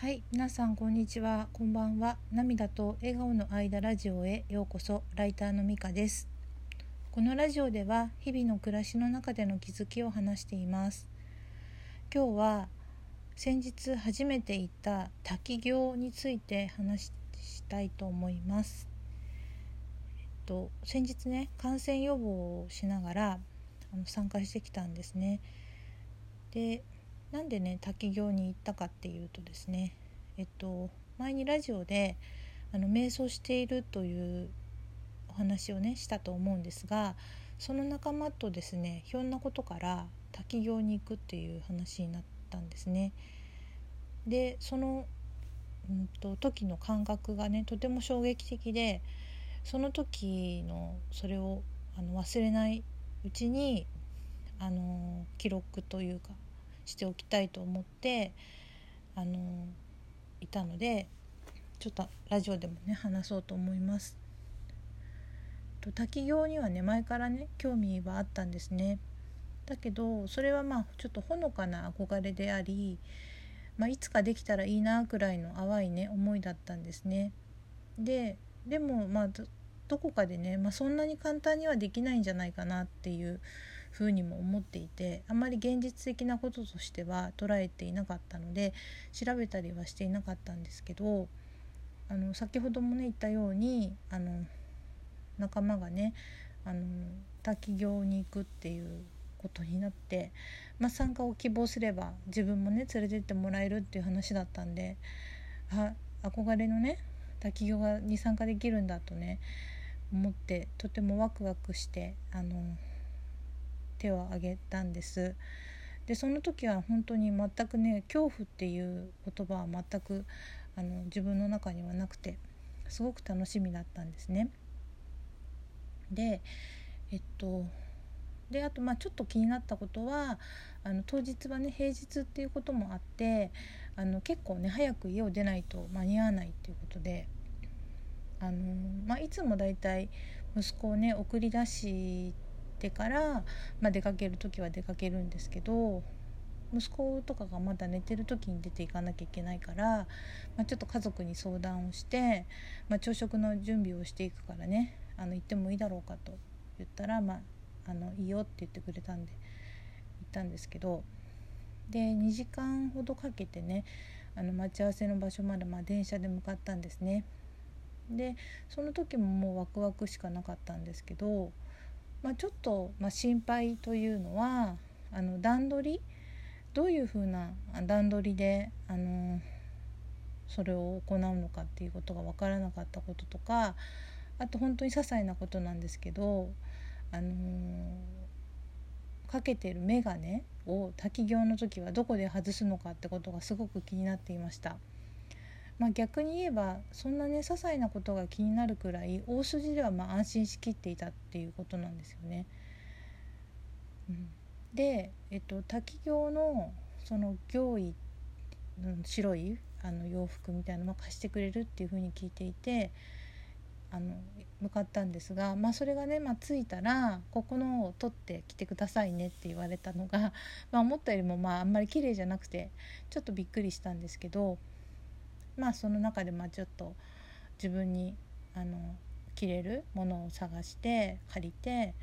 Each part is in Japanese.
はい、皆さんこんにちは、こんばんは。涙と笑顔の間ラジオへようこそ。ライターのみかです。このラジオでは日々の暮らしの中での気づきを話しています。今日は先日初めて行った滝行について話したいと思います。えっと先日ね、感染予防をしながらあの参加してきたんですね。でなんでね滝行に行ったかっていうとですねえっと前にラジオであの瞑想しているというお話をねしたと思うんですがその仲間とですねひょんなことから滝行に行くっていう話になったんですね。でその、うんと、時の感覚がねとても衝撃的でその時のそれをあの忘れないうちにあの記録というかしておきたいと思ってあのいたのでちょっとラジオでもね話そうと思います。と滝行にはね前からね興味はあったんですね。だけどそれはまあちょっとほのかな憧れであり、まあ、いつかできたらいいなくらいの淡いね思いだったんですね。ででもまあどこかでね、まあ、そんなに簡単にはできないんじゃないかなっていうふうにも思っていてあまり現実的なこととしては捉えていなかったので調べたりはしていなかったんですけどあの先ほどもね言ったようにあの仲間がねあの滝行に行くっていうことになって、まあ、参加を希望すれば自分もね連れてってもらえるっていう話だったんであ憧れのね滝行がに参加できるんだとね思ってとてもワクワクしてあの手を挙げたんです。でその時は本当に全くね恐怖っていう言葉は全くあの自分の中にはなくてすごく楽しみだったんですね。でえっとであとまあちょっと気になったことはあの当日はね平日っていうこともあってあの結構ね早く家を出ないと間に合わないっていうことであの、まあ、いつもだいたい息子をね送り出してから、まあ、出かける時は出かけるんですけど息子とかがまだ寝てる時に出ていかなきゃいけないから、まあ、ちょっと家族に相談をして、まあ、朝食の準備をしていくからねあの行ってもいいだろうかと言ったら、まあ、あのいいよって言ってくれたんで行ったんですけどで2時間ほどかけてねあの待ち合わせの場所まで、まあ、電車で向かったんですね。でその時ももうワクワクしかなかったんですけど、まあ、ちょっと、まあ、心配というのはあの段取りどういうふうな段取りであのそれを行うのかっていうことが分からなかったこととかあと本当に些細なことなんですけどあのかけてる眼鏡を滝行の時はどこで外すのかってことがすごく気になっていました。まあ、逆に言えばそんなね些細なことが気になるくらい大筋ではま安心しきっていたっていうことなんですよね。うん、で、えっと、滝行のその行為の白いあの洋服みたいなのを貸してくれるっていうふうに聞いていてあの向かったんですが、まあ、それがね、まあ、着いたらここのを取ってきてくださいねって言われたのが、まあ、思ったよりもまああんまり綺麗じゃなくてちょっとびっくりしたんですけどまあその中でまあちょっと自分にあの着れるものを探して借りて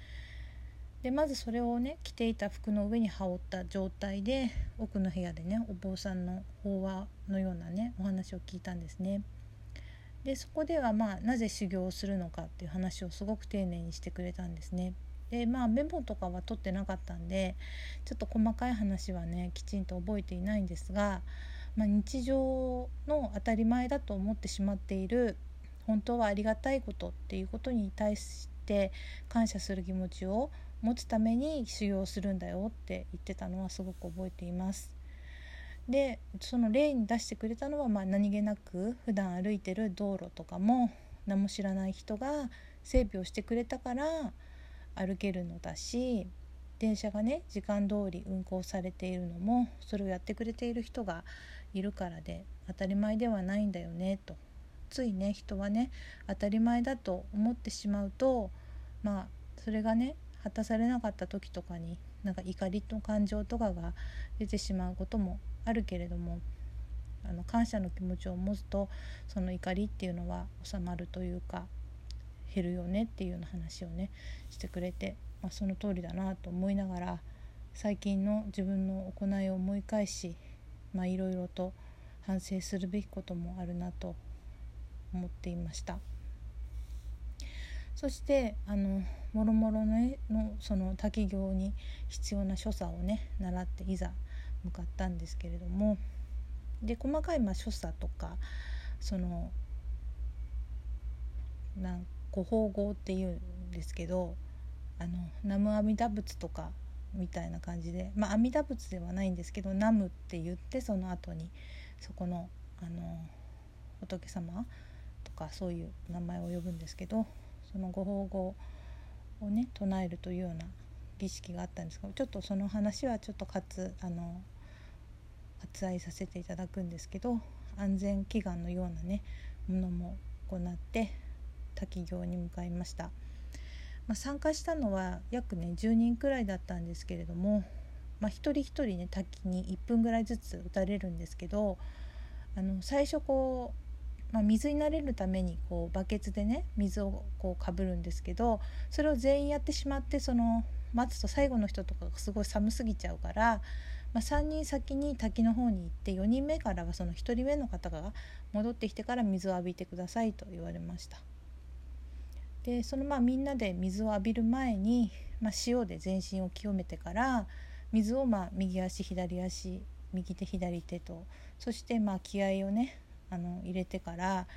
でまずそれをね着ていた服の上に羽織った状態で奥の部屋でねお坊さんの法話のようなねお話を聞いたんですね。でそこではまあなぜ修行をするのかっていう話をすごく丁寧にしてくれたんですね。でまあメモとかは取ってなかったんでちょっと細かい話はねきちんと覚えていないんですがまあ、日常の当たり前だと思ってしまっている本当はありがたいことっていうことに対して感謝する気持ちを持つために修行するんだよって言ってたのはすごく覚えています。でその例に出してくれたのは、まあ、何気なく普段歩いてる道路とかも何も知らない人が整備をしてくれたから歩けるのだし電車がね時間通り運行されているのもそれをやってくれている人がいるからで当たり前ではないんだよねと。ついね人はね当たり前だと思ってしまうとまあそれがね果たされなかった時とかになんか怒りの感情とかが出てしまうこともあるけれどもあの感謝の気持ちを持つとその怒りっていうのは収まるというか減るよねっていうような話をねしてくれて、まあ、その通りだなと思いながら最近の自分の行いを思い返しまあいろいろと反省するべきこともあるなと思っていました。そしてあのもろもろののその滝行に必要な所作をね習っていざ向かったんですけれども。で細かいまあ所作とかそのなんご法号っていうんですけどあの南無阿弥陀仏とかみたいな感じでまあ阿弥陀仏ではないんですけど南無って言ってその後にそこのあの仏様とかそういう名前を呼ぶんですけどそのご法号をね唱えるというような儀式があったんですけどちょっとその話はちょっと割あの割愛させていただくんですけど安全祈願のようなねものも行って滝行に向かいました、まあ、参加したのは約ね10人くらいだったんですけれども、まあ、一人一人ね滝に1分ぐらいずつ打たれるんですけどあの最初こう、まあ、水に慣れるためにこうバケツでね水をこうかぶるんですけどそれを全員やってしまってその待つと最後の人とかがすごい寒すぎちゃうから、まあ、3人先に滝の方に行って4人目からはその1人目の方が戻ってきてから水を浴びてくださいと言われました。でそのまあみんなで水を浴びる前に、まあ、塩で全身を清めてから水をまあ右足左足右手左手とそしてまあ気合をねあの入れてから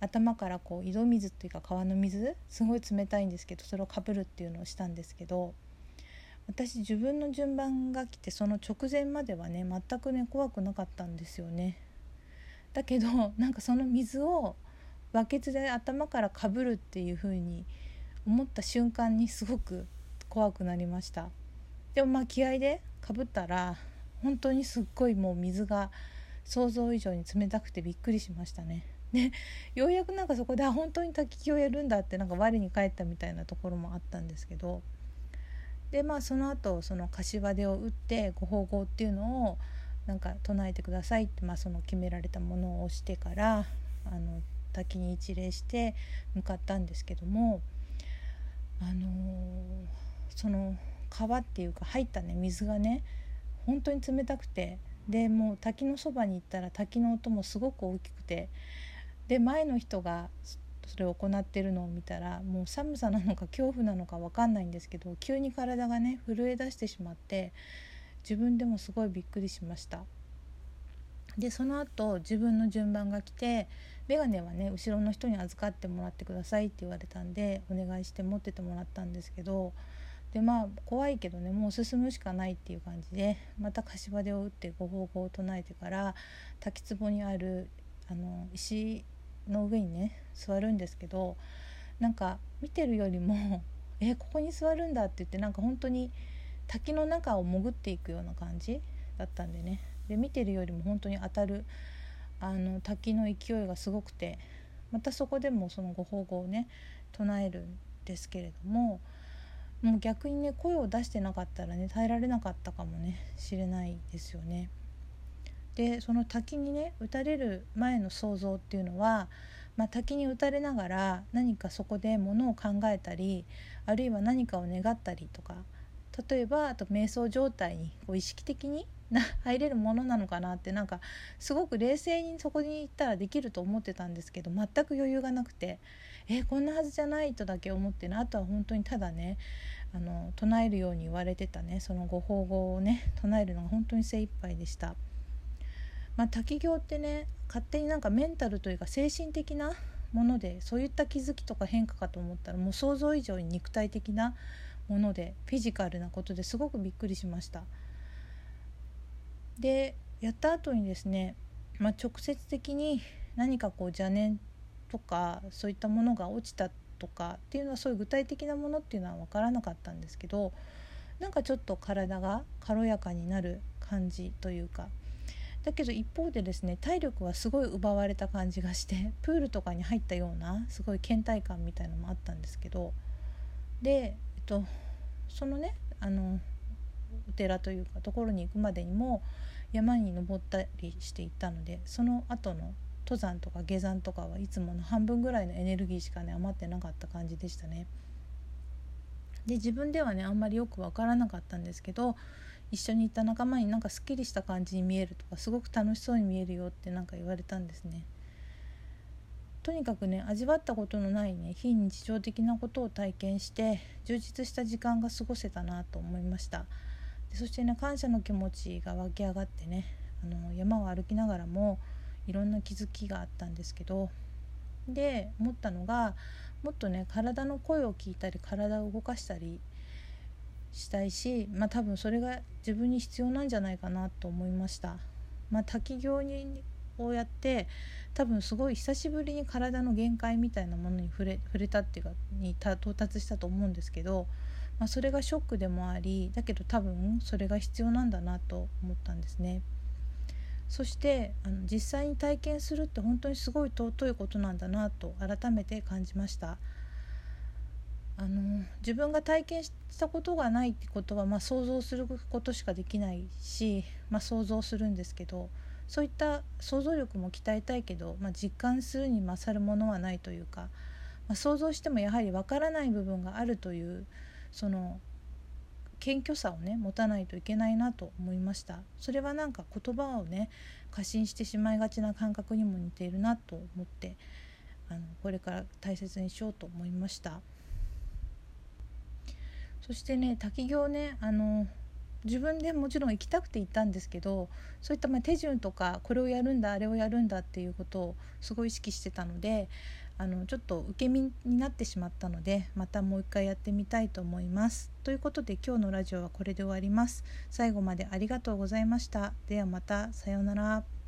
頭からこう井戸水っていうか川の水すごい冷たいんですけどそれをかぶるっていうのをしたんですけど私自分の順番が来てその直前まではね全くね怖くなかったんですよね。だけどなんかその水をバケツで頭からかぶるっていう風に思った瞬間にすごく怖くなりました。でもまあ気合でかぶったら本当にすっごいもう水が想像以上に冷たくてびっくりしましたね。でようやくなんかそこで本当に滝きをやるんだってなんか我に返ったみたいなところもあったんですけど。でまあその後その柏手を打ってご奉公っていうのをなんか唱えてくださいって、まあ、その決められたものをしてからあの滝に一礼して向かったんですけどもあのー、その川っていうか入ったね水がね本当に冷たくてでもう滝のそばに行ったら滝の音もすごく大きくてで前の人がそれを行ってるのを見たらもう寒さなのか恐怖なのか分かんないんですけど急に体がね震え出してしまって自分でもすごいびっくりしました。でその後自分の順番が来て眼鏡はね後ろの人に預かってもらってくださいって言われたんでお願いして持っててもらったんですけどでまあ怖いけどねもう進むしかないっていう感じでまた柏手を打ってご奉公を唱えてから滝壺にあるあの石の上にね座るんですけどなんか見てるよりも えここに座るんだって言ってなんか本当に滝の中を潜っていくような感じだったんでね。で見てるよりも本当に当たるあの滝の勢いがすごくてまたそこでもそのご保護をね唱えるんですけれどももう逆にね声を出してなかったらね耐えられなかったかもねしれないですよね。でその滝にね打たれる前の想像っていうのは、まあ、滝に打たれながら何かそこでものを考えたりあるいは何かを願ったりとか例えばあと瞑想状態にこう意識的に 入れるものなのかなってなんかすごく冷静にそこに行ったらできると思ってたんですけど全く余裕がなくてえこんなはずじゃないとだけ思ってねあとは本当にただねあの唱えるように言われてたねそのご法語をね唱えるのが本当に精一杯でした。まあ、滝行ってね勝手になんかメンタルというか精神的なものでそういった気づきとか変化かと思ったらもう想像以上に肉体的なものでフィジカルなことですごくびっくりしました。でやった後にですね、まあ、直接的に何かこう邪念とかそういったものが落ちたとかっていうのはそういう具体的なものっていうのは分からなかったんですけどなんかちょっと体が軽やかになる感じというかだけど一方でですね体力はすごい奪われた感じがしてプールとかに入ったようなすごい倦怠感みたいのもあったんですけどで、えっと、そのねあのお寺というかところに行くまでにも山に登ったりしていったのでその後の登山とか下山とかはいつもの半分ぐらいのエネルギーしかね余ってなかった感じでしたね。で自分ではねあんまりよく分からなかったんですけど一緒に行った仲間になんかすっきりした感じに見えるとかすごく楽しそうに見えるよってなんか言われたんですね。とにかくね味わったことのないね非日常的なことを体験して充実した時間が過ごせたなと思いましたでそしてね感謝の気持ちが湧き上がってねあの山を歩きながらもいろんな気づきがあったんですけどで思ったのがもっとね体の声を聞いたり体を動かしたりしたいしまあ多分それが自分に必要なんじゃないかなと思いました。まあ、滝行にをやって多分すごい久しぶりに体の限界みたいなものに触れ触れたっていうかに到達したと思うんですけど、まあ、それがショックでもありだけど多分それが必要なんだなと思ったんですね。そしてあの実際に体験するって本当にすごい尊いことなんだなと改めて感じました。あの自分が体験したことがないってことは、まあ、想像することしかできないし、まあ、想像するんですけどそういった想像力も鍛えたいけど、まあ、実感するに勝るものはないというか、ま、想像してもやはりわからない部分があるというその謙虚さをね持たないといけないなと思いました。それはなんか言葉をね過信してしまいがちな感覚にも似ているなと思ってあのこれから大切にしようと思いました。そしてね滝行ねあの自分でもちろん行きたくて行ったんですけどそういったま手順とかこれをやるんだあれをやるんだっていうことをすごい意識してたのであのちょっと受け身になってしまったのでまたもう一回やってみたいと思います。ということで今日のラジオはこれで終わります。最後までありがとうございました。ではまたさようなら。